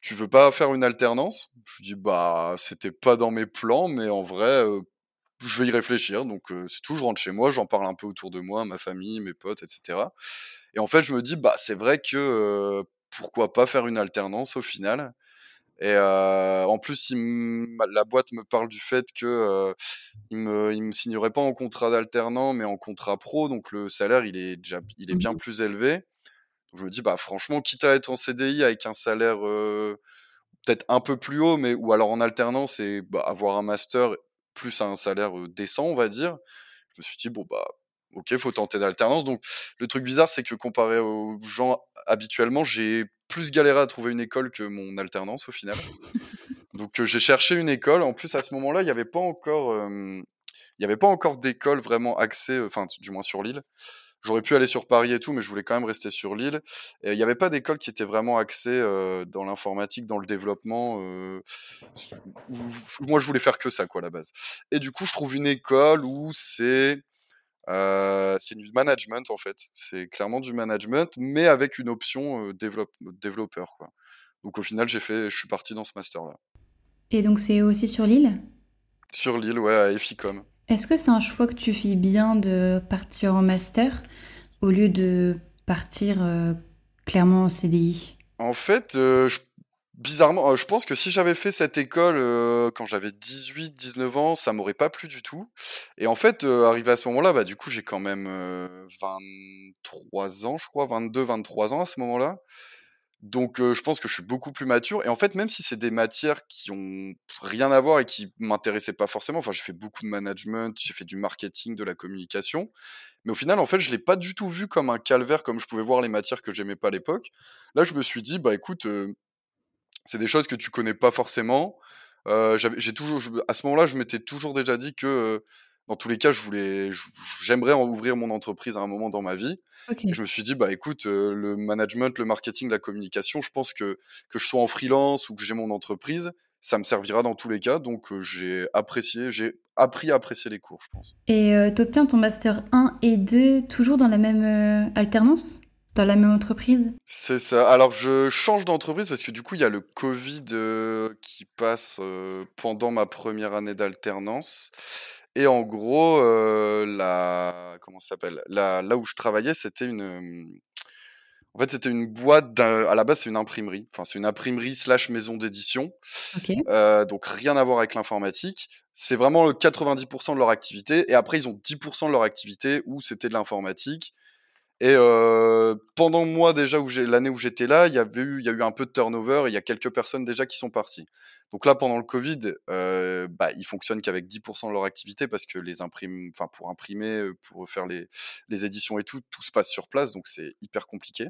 tu veux pas faire une alternance?» je dis: «Bah, c'était pas dans mes plans, mais en vrai, je vais y réfléchir». Donc c'est tout, je rentre chez moi, j'en parle un peu autour de moi, ma famille, mes potes et cetera et en fait, je me dis: «Bah, c'est vrai que, pourquoi pas faire une alternance au final?» Et en plus, la boîte me parle du fait que, heu, ils me signeraient pas en contrat d'alternant, mais en contrat pro, donc le salaire, il est déjà il est Mmh bien mh. plus élevé. Donc je me dis: «Bah, franchement, quitte à être en CDI avec un salaire, peut-être un peu plus haut, mais ou alors en alternance et bah, avoir un master plus un salaire, décent, on va dire». Je me suis dit: «Bon, bah, OK, faut tenter l'alternance». Donc le truc bizarre, c'est que comparé aux gens habituellement, j'ai plus galéré à trouver une école que mon alternance, au final. Donc j'ai cherché une école. En plus, à ce moment-là, il y avait pas encore, il y avait pas encore d'école vraiment axée, enfin, du moins sur Lille. J'aurais pu aller sur Paris et tout, mais je voulais quand même rester sur et il y avait pas d'école qui était vraiment axée, dans l'informatique, dans le développement, moi, je voulais faire que ça, quoi, à la base et du coup, je trouve une école où c'est, heu, c'est du management, en fait. C'est clairement du management, mais avec une option, développe développeur, quoi. Donc au final, j'ai fait je suis parti dans ce master-là. Et donc c'est aussi sur Lille? Sur Lille, ouais, à Efficom. Est-ce que c'est un choix que tu fais bien de partir en master au lieu de partir, clairement en CDI? En fait, heu, j bizarrement, heu, je pense que si j'avais fait cette école, heu, quand j'avais 18-19 ans, ça m'aurait pas plu du tout et en fait, heu, arrivé à ce moment-là, bah, du coup, j'ai quand même, heu, 23 ans, je crois, 22-23 ans à ce moment-là. Donc je pense que je suis beaucoup plus mature et en fait, même si c'est des matières qui ont rien à voir et qui m'intéressaient pas forcément, enfin, j'ai fait beaucoup de management, j'ai fait du marketing, de la communication, mais au final, en fait, je l'ai pas du tout vu comme un calvaire, comme je pouvais voir les matières que j'aimais pas à l'époque. Là, je me suis dit: «Bah, écoute, c'est des choses que tu connais pas forcément». J'avais j'ai toujours je à ce moment-là, je m'étais toujours déjà dit que, heu, dans tous les cas, je voulais j'aimerais ouvrir mon entreprise à un moment dans ma vie et je me suis dit: «Bah, écoute, heu, le management, le marketing, la communication, je pense que que je sois en freelance ou que j'ai mon entreprise, ça me servira dans tous les cas». Donc j'ai apprécié, j'ai appris à apprécier les cours, je pense. Et heu, tu obtiens ton master 1 et 2 toujours dans la même, alternance? Dans la même entreprise? C'est ça. Alors je change d'entreprise parce que du coup, il y a le covid, heu, qui passe, heu, pendant ma première année d'alternance et en gros, heu, la comment s'appelle? La là où je travaillais, c'était une, en fait, c'était une boîte à la base, c'est une imprimerie. Enfin, c'est une imprimerie slash maison d'édition, donc rien à voir avec l'informatique. C'est vraiment, heu, 90% de leur activité et après ils ont 10% de leur activité où c'était de l'informatique et pendant moi déjà où l'année où j'étais là, il y avait eu il y a eu un peu de turnover et il y a quelques personnes déjà qui sont parties. Donc là, pendant le covid, heu, bah, ils fonctionnent qu'avec 10% de leur activité parce que les imprime enfin pour imprimer, pour faire les les éditions et tout, tout se passe sur place, donc c'est hyper compliqué.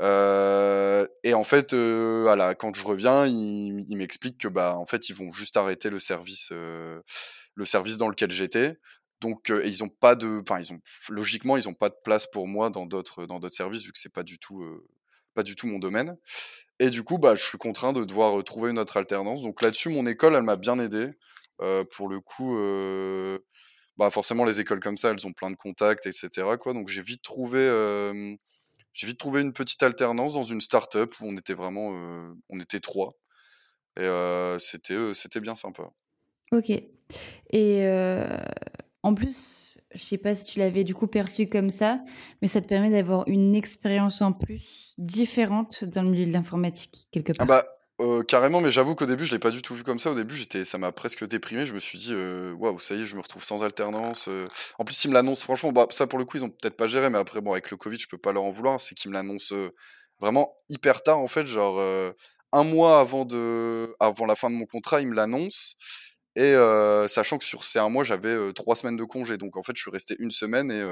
Et en fait, voilà, quand je reviens, ils m'expliquent que, bah, en fait, ils vont juste arrêter le service, le service dans lequel j'étais. Donc ils ont pas de enfin, ils ont logiquement, ils ont pas de place pour moi dans d'autres dans d'autres services vu que c'est pas du tout, pas du tout mon domaine et du coup, bah, je suis contraint de devoir, trouver une autre alternance. Donc là-dessus, mon école, elle m'a bien aidé. Pour le coup, bah, forcément, les écoles comme ça, elles ont plein de contacts et cetera, quoi. Donc j'ai vite trouvé, j'ai vite trouvé une petite alternance dans une start-up où on était vraiment, on était 3 et c'était, c'était bien sympa. OK et en plus, je sais pas si tu l'avais du coup perçu comme ça, mais ça te permet d'avoir une expérience en plus différente dans le milieu de l'informatique, quelque Ah part. bah, heu, carrément, mais j'avoue qu'au début, je l'ai pas du tout vu comme ça. Au début, j'étais ça m'a presque déprimé. Je me suis dit, heu: «Waouh, ça y est, je me retrouve sans alternance», heu. En plus, ils me l'annoncent franchement, bah, ça pour le coup, ils ont peut-être pas géré, mais après bon, avec le covid, je peux pas leur en vouloir. C'est qu'ils me l'annoncent, vraiment hyper tard en fait, genre, 1 mois avant de avant la fin de mon contrat, ils me l'annoncent et sachant que sur ces 1 mois, j'avais, 3 semaines de congé. Donc en fait, je suis resté 1 semaine et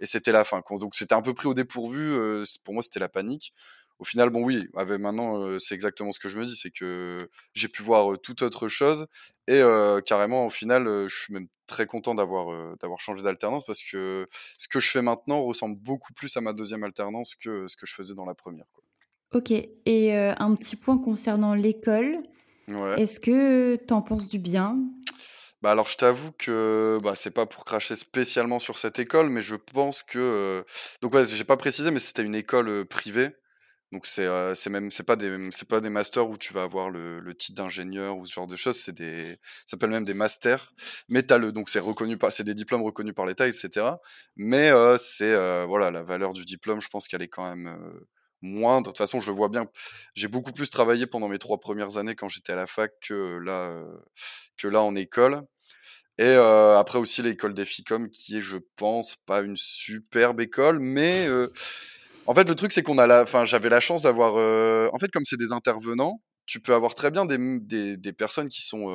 et c'était la fin. Donc c'était un peu pris au dépourvu, pour moi, c'était la panique. Au final, bon, oui, avec maintenant, c'est exactement ce que je me dis, c'est que j'ai pu voir, toute autre chose et carrément, au final, je suis même très content d'avoir, d'avoir changé d'alternance parce que ce que je fais maintenant ressemble beaucoup plus à ma 2e alternance que ce que je faisais dans la 1re, quoi. OK et un petit point concernant l'école, Ouais. est-ce que tu en penses du bien? Bah, alors, je t'avoue que, bah, c'est pas pour cracher spécialement sur cette école, mais je pense que, donc ouais, j'ai pas précisé, mais c'était une école, privée. Donc c'est, heu, c'est même c'est pas des, c'est pas des masters où tu vas avoir le le titre d'ingénieur ou ce genre de choses, c'est des ça s'appelle même des masters. Mais le donc c'est reconnu par c'est des diplômes reconnus par l'État et cetera. Mais c'est, voilà, la valeur du diplôme, je pense qu'elle est quand même, moindre. De toute façon, je le vois bien. J'ai beaucoup plus travaillé pendant mes 3 premières années quand j'étais à la fac que, là, heu, que là en école et heu, après aussi l'école d'Efficom qui est, je pense, pas une superbe école, mais heu, en fait, le truc, c'est qu'on a la enfin, j'avais la chance d'avoir, en fait, comme c'est des intervenants, tu peux avoir très bien des, des des personnes qui sont,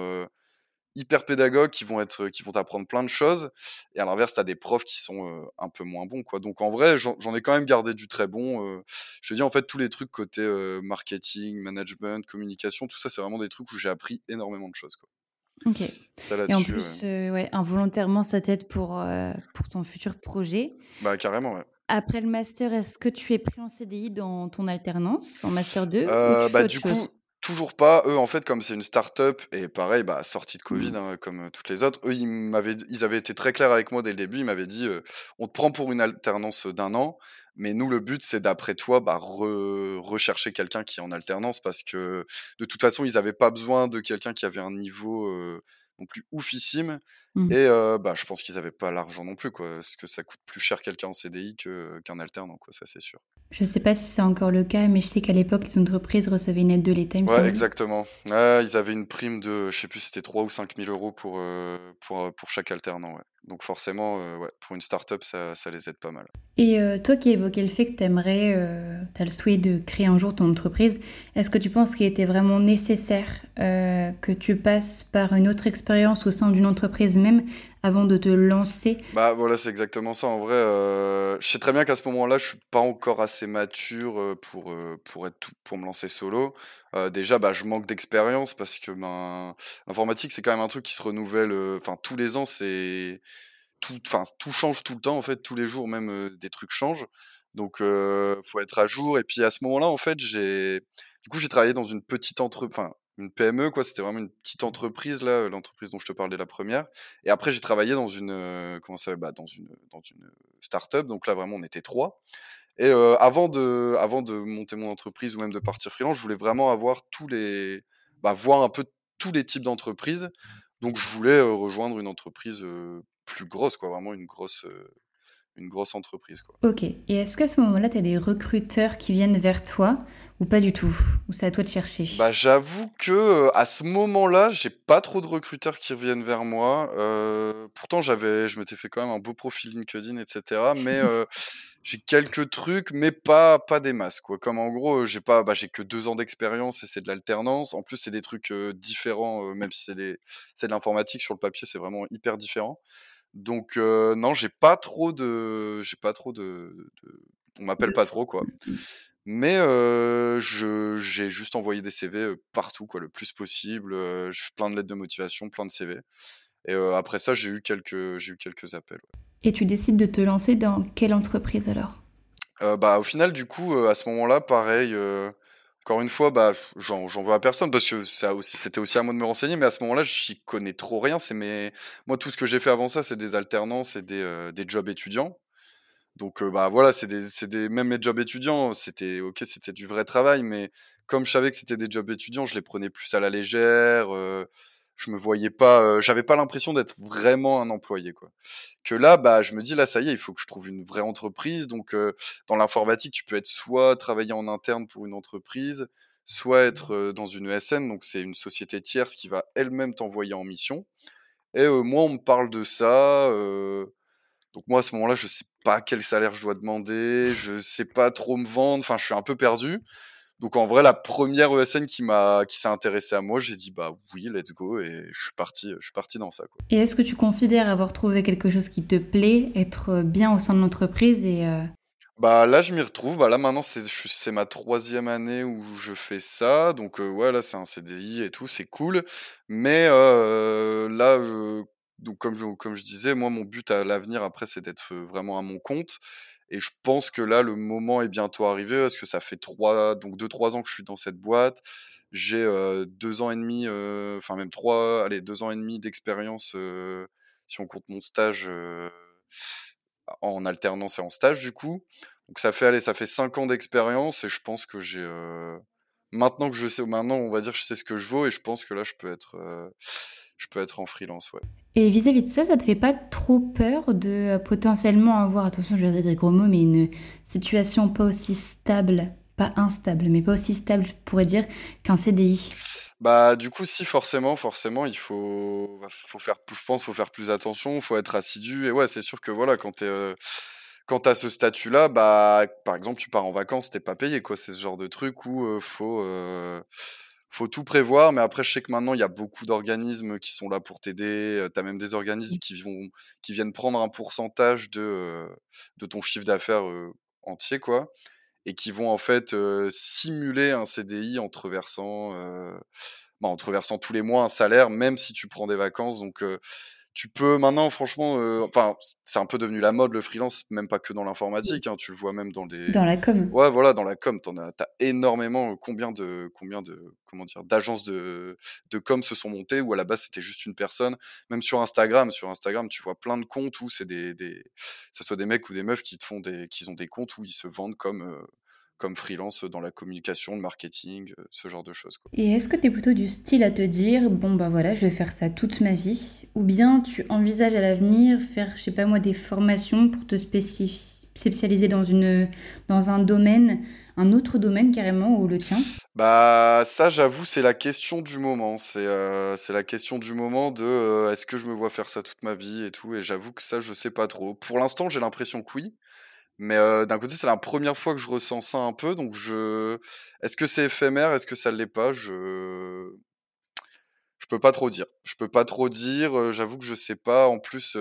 hyper pédagogues, qui vont être qui vont t'apprendre plein de choses et à l'inverse, tu as des profs qui sont, un peu moins bons, quoi. Donc en vrai, j'en ai quand même gardé du très bon, je te dis, en fait, tous les trucs côté, marketing, management, communication, tout ça, c'est vraiment des trucs où j'ai appris énormément de choses, quoi. OK Ça et en là-dessus, plus, ouais, involontairement, ça t'aide pour, pour ton futur projet. Bah, carrément, ouais. Après le master, est-ce que tu es pris en CDI dans ton alternance, en master 2 ou Heu, tu fais bah, autre du coup? Toujours pas. Eux, en fait, comme c'est une start-up et pareil, bah, sortie de covid, Mmh. hein, comme, toutes les autres, eux, ils m'avaient ils avaient été très clairs avec moi dès le début. Ils m'avaient dit, «On te prend pour une alternance, d'1 an, mais nous, le but, c'est d'après toi, bah, re rechercher quelqu'un qui est en alternance». Parce que, de toute façon, ils avaient pas besoin de quelqu'un qui avait un niveau, non plus oufissime Mmh. et bah, je pense qu'ils avaient pas l'argent non plus, quoi. Parce que ça coûte plus cher quelqu'un en CDI qu'un alternant, quoi, ça, c'est sûr. Je sais pas si c'est encore le cas, mais je sais qu'à l'époque, les entreprises recevaient une aide de l'État, Ouais, exactement. Ouais, ils avaient une prime de je sais plus, c'était 3 ou 5 000 € pour, heu, pour, heu, pour chaque alternant, ouais. Donc forcément, ouais, pour une start-up, ça ça les aide pas mal. Et toi qui évoquais le fait que tu aimerais, tu as le souhait de créer un jour ton entreprise, est-ce que tu penses qu'il était vraiment nécessaire, que tu passes par une autre expérience au sein d'une entreprise avant de te lancer? Bah, voilà, c'est exactement ça. En vrai, heu, je sais très bien qu'à ce moment-là, je suis pas encore assez mature, heu, pour, heu, pour être tout pour me lancer solo. Déjà, bah, je manque d'expérience parce que, ben, l'informatique, c'est quand même un truc qui se renouvelle, enfin, tous les ans, c'est tout enfin, tout change tout le temps, en fait, tous les jours même, des trucs changent. Donc faut être à jour et puis à ce moment-là, en fait, j'ai du coup, j'ai travaillé dans une petite entre enfin, une PME, quoi. C'était vraiment une petite entreprise, là, l'entreprise dont je te parlais la 1re et après j'ai travaillé dans une, comment ça? Bah, dans une, dans une, start-up. Donc là, vraiment, on était 3 et avant de avant de monter mon entreprise ou même de partir freelance, je voulais vraiment avoir tous les bah, voir un peu tous les types d'entreprises. Donc je voulais, rejoindre une entreprise, plus grosse, quoi, vraiment une grosse, une grosse entreprise, quoi. OK et est-ce qu'à ce moment-là, tu as des recruteurs qui viennent vers toi ou pas du tout? Ou c'est à toi de chercher? Bah, j'avoue que, heu, à ce moment-là, j'ai pas trop de recruteurs qui reviennent vers moi. Heu, pourtant, j'avais je m'étais fait quand même un beau profil LinkedIn et cetera, mais heu, j'ai quelques trucs, mais pas pas des masses, quoi. Comme en gros, heu, j'ai pas bah, j'ai que 2 ans d'expérience et c'est de l'alternance. En plus, c'est des trucs, différents, même si c'est de l'informatique, sur le papier, c'est vraiment hyper différent. Donc non, j'ai pas trop de j'ai pas trop de de on m'appelle pas trop, quoi. Mais je j'ai juste envoyé des CV, partout, quoi, le plus possible, heu, j plein de lettres de motivation, plein de CV et après ça, j'ai eu quelques j'ai eu quelques appels, ouais. Et tu décides de te lancer dans quelle entreprise alors? Bah, au final, du coup, à ce moment-là, pareil, encore une fois, bah, j'en veux à personne parce que c'était aussi à moi de me renseigner, mais à ce moment-là, j'y connais trop rien. C'est mes moi, tout ce que j'ai fait avant ça, c'est des alternances et des, heu, des jobs étudiants. Donc heu, bah, voilà, c'est des même mes jobs étudiants, c'était c'était du vrai travail, mais comme je savais que c'était des jobs étudiants, je les prenais plus à la légère, heu, je me voyais pas, j'avais pas l'impression d'être vraiment un employé, quoi. Que là, bah, je me dis là, ça y est, il faut que je trouve une vraie entreprise. Donc, dans l'informatique, tu peux être soit travailler en interne pour une entreprise, soit être dans une ESN, donc c'est une société tierce qui va elle-même t'envoyer en mission. Et moi, on me parle de ça. donc moi, à ce moment-là, je sais pas quel salaire je dois demander, je sais pas trop me vendre. Enfin, je suis un peu perdu. Donc en vrai, la première ESN qui m'a qui s'est intéressée à moi, j'ai dit bah oui, let's go et je suis parti, je suis parti dans ça. Quoi. Et est-ce que tu considères avoir trouvé quelque chose qui te plaît, être bien au sein de l'entreprise et euh Bah là, je m'y retrouve. Bah là maintenant, c'est c'est ma troisième année où je fais ça. Donc euh, ouais, là c'est un CDI et tout, c'est cool. Mais euh, là, donc comme je, comme je disais, moi mon but à l'avenir après, c'est d'être vraiment à mon compte. Et je pense que là, le moment est bientôt arrivé parce que ça fait trois, donc deux, trois ans que je suis dans cette boîte. J'ai deux ans et demi, enfin même trois, allez, deux ans et demi d'expérience si on compte mon stage en alternance et en stage du coup. Donc ça fait, allez, ça fait cinq ans d'expérience et je pense que j'ai maintenant que je sais, maintenant on va dire que je sais ce que je vaux et je pense que là je peux être, je peux être en freelance, ouais. Et vis-à-vis de ça, ça te fait pas trop peur de euh, potentiellement avoir, attention, je vais dire des gros mots, mais une situation pas aussi stable, pas instable, mais pas aussi stable, je pourrais dire, qu'un CDI Bah, du coup, si, forcément, forcément, il faut, faut faire, je pense, faut faire plus attention, il faut être assidu. Et ouais, c'est sûr que voilà, quand tu euh, quand as ce statut-là, bah, par exemple, tu pars en vacances, t'es pas payé, quoi. C'est ce genre de truc où il euh, faut faut tout prévoir, mais après, je sais que maintenant, il y a beaucoup d'organismes qui sont là pour t'aider. Tu as même des organismes qui, vont, qui viennent prendre un pourcentage de, de ton chiffre d'affaires entier, quoi, et qui vont en fait simuler un CDI en te bah, en tous les mois un salaire, même si tu prends des vacances. Donc, tu peux maintenant, franchement, euh, enfin, c'est un peu devenu la mode le freelance, même pas que dans l'informatique. Hein, tu le vois même dans des. Dans la com. Ouais, voilà, dans la com, t'en as, t'as énormément. Combien de, combien de, comment dire, d'agences de, de com se sont montées où à la base c'était juste une personne. Même sur Instagram, sur Instagram, tu vois plein de comptes où c'est des, des, ça soit des mecs ou des meufs qui te font des, qui ont des comptes où ils se vendent comme. Euh, comme freelance dans la communication, le marketing, euh, ce genre de choses. Et est-ce que tu es plutôt du style à te dire, bon bah voilà, je vais faire ça toute ma vie, ou bien tu envisages à l'avenir faire, je sais pas moi, des formations pour te spécialiser dans, une, dans un domaine, un autre domaine carrément, ou le tien? Bah ça j'avoue c'est la question du moment, c'est euh, la question du moment de euh, est-ce que je me vois faire ça toute ma vie et tout, et j'avoue que ça je sais pas trop. Pour l'instant j'ai l'impression que oui, mais d'un côté, c'est la première fois que je ressens ça un peu, donc je est-ce que c'est éphémère? Est-ce que ça l'est pas? Je je peux pas trop dire. Je peux pas trop dire, j'avoue que je sais pas. En plus,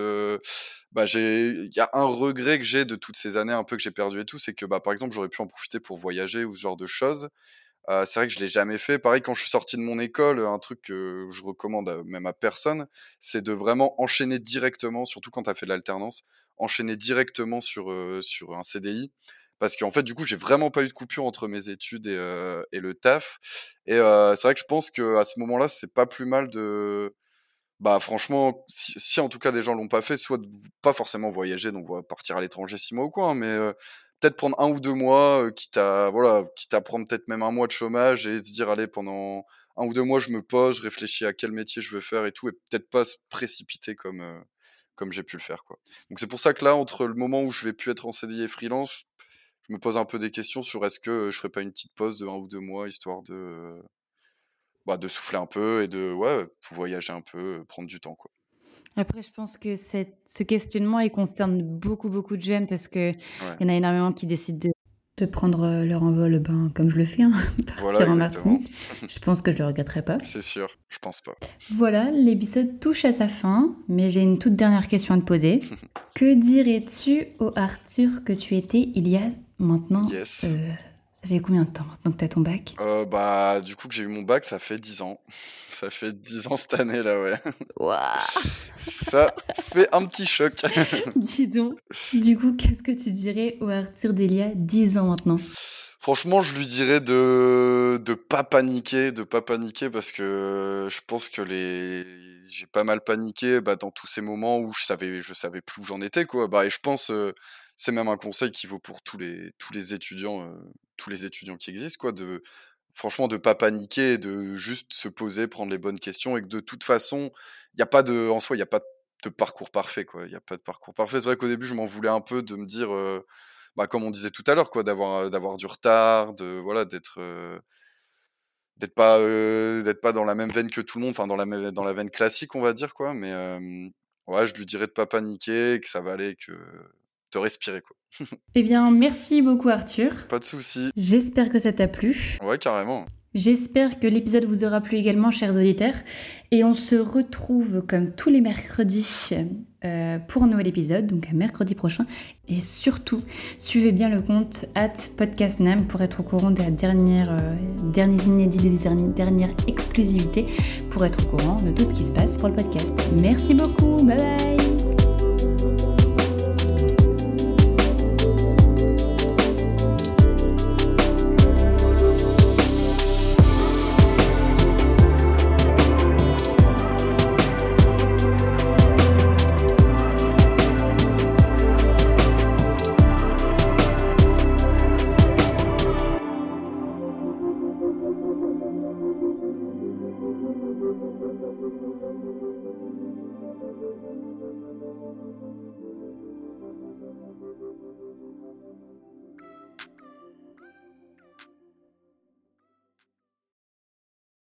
bah, il y a un regret que j'ai de toutes ces années un peu que j'ai perdu et tout, c'est que, bah, par exemple, j'aurais pu en profiter pour voyager ou ce genre de choses. c'est vrai que je l'ai jamais fait. Pareil, quand je suis sorti de mon école, un truc que je recommande même à personne, c'est de vraiment enchaîner directement, surtout quand tu as fait de l'alternance, enchaîner directement sur, sur un CDI. Parce qu'en fait, du coup, j'ai vraiment pas eu de coupure entre mes études et, et le taf. Et c'est vrai que je pense qu'à ce moment-là, c'est pas plus mal de. Bah, franchement, si, en tout cas des gens l'ont pas fait, soit de pas forcément voyager, donc partir à l'étranger six mois ou quoi, hein, mais peut-être prendre un ou deux mois, quitte à voilà, quitte à prendre peut-être même un mois de chômage et se dire allez pendant un ou deux mois je me pose, je réfléchis à quel métier je veux faire et tout, et peut-être pas se précipiter comme comme j'ai pu le faire. Quoi. Donc c'est pour ça que là, entre le moment où je vais plus être en CDI et freelance, je me pose un peu des questions sur est-ce que je ferais pas une petite pause de un ou deux mois, histoire de, bah, de souffler un peu et de ouais, voyager un peu, prendre du temps. Quoi. Après, je pense que ce questionnement, il concerne beaucoup, beaucoup de jeunes parce qu'il il y en a énormément qui décident de de prendre euh, leur envol, ben, comme je le fais, hein, partir en Martinique. Je pense que je le regretterai pas. C'est sûr, je pense pas. Voilà, l'épisode touche à sa fin, mais j'ai une toute dernière question à te poser. que dirais-tu au Arthur que tu étais il y a maintenant yes. Euh, ça fait combien de temps maintenant que tu as ton bac? Euh, Bah, du coup, que j'ai eu mon bac, ça fait 10 ans. Ça fait 10 ans cette année, là, ouais. ça fait un petit choc. Dis donc. Du coup, qu'est-ce que tu dirais au Arthur d'Elia 10 ans maintenant? Franchement, je lui dirais de de pas paniquer, de pas paniquer parce que je pense que les j'ai pas mal paniqué bah, dans tous ces moments où je savais je savais plus où j'en étais quoi. Bah et je pense euh, c'est même un conseil qui vaut pour tous les tous les étudiants euh, tous les étudiants qui existent quoi de franchement, de pas paniquer, de juste se poser, prendre les bonnes questions et que de toute façon, il y a pas de, en soi, il y a pas de parcours parfait, quoi. Il a pas de parcours parfait. C'est vrai qu'au début, je m'en voulais un peu de me dire, bah, comme on disait tout à l'heure, quoi, d'avoir, d'avoir du retard, de, voilà, d'être, d'être pas, d'être pas dans la même veine que tout le monde, enfin, dans la, dans la veine classique, on va dire, quoi. Mais, ouais, je lui dirais de pas paniquer, que ça va aller, que de respirer, quoi. eh bien, merci beaucoup Arthur. Pas de souci. J'espère que ça t'a plu. Ouais, carrément. J'espère que l'épisode vous aura plu également, chers auditeurs. Et on se retrouve comme tous les mercredis euh, pour un nouvel épisode, donc à mercredi prochain. Et surtout, suivez bien le compte at podcastnam pour être au courant des dernières, euh, derniers inédits, des dernières, dernières exclusivités, pour être au courant de tout ce qui se passe pour le podcast. Merci beaucoup, bye bye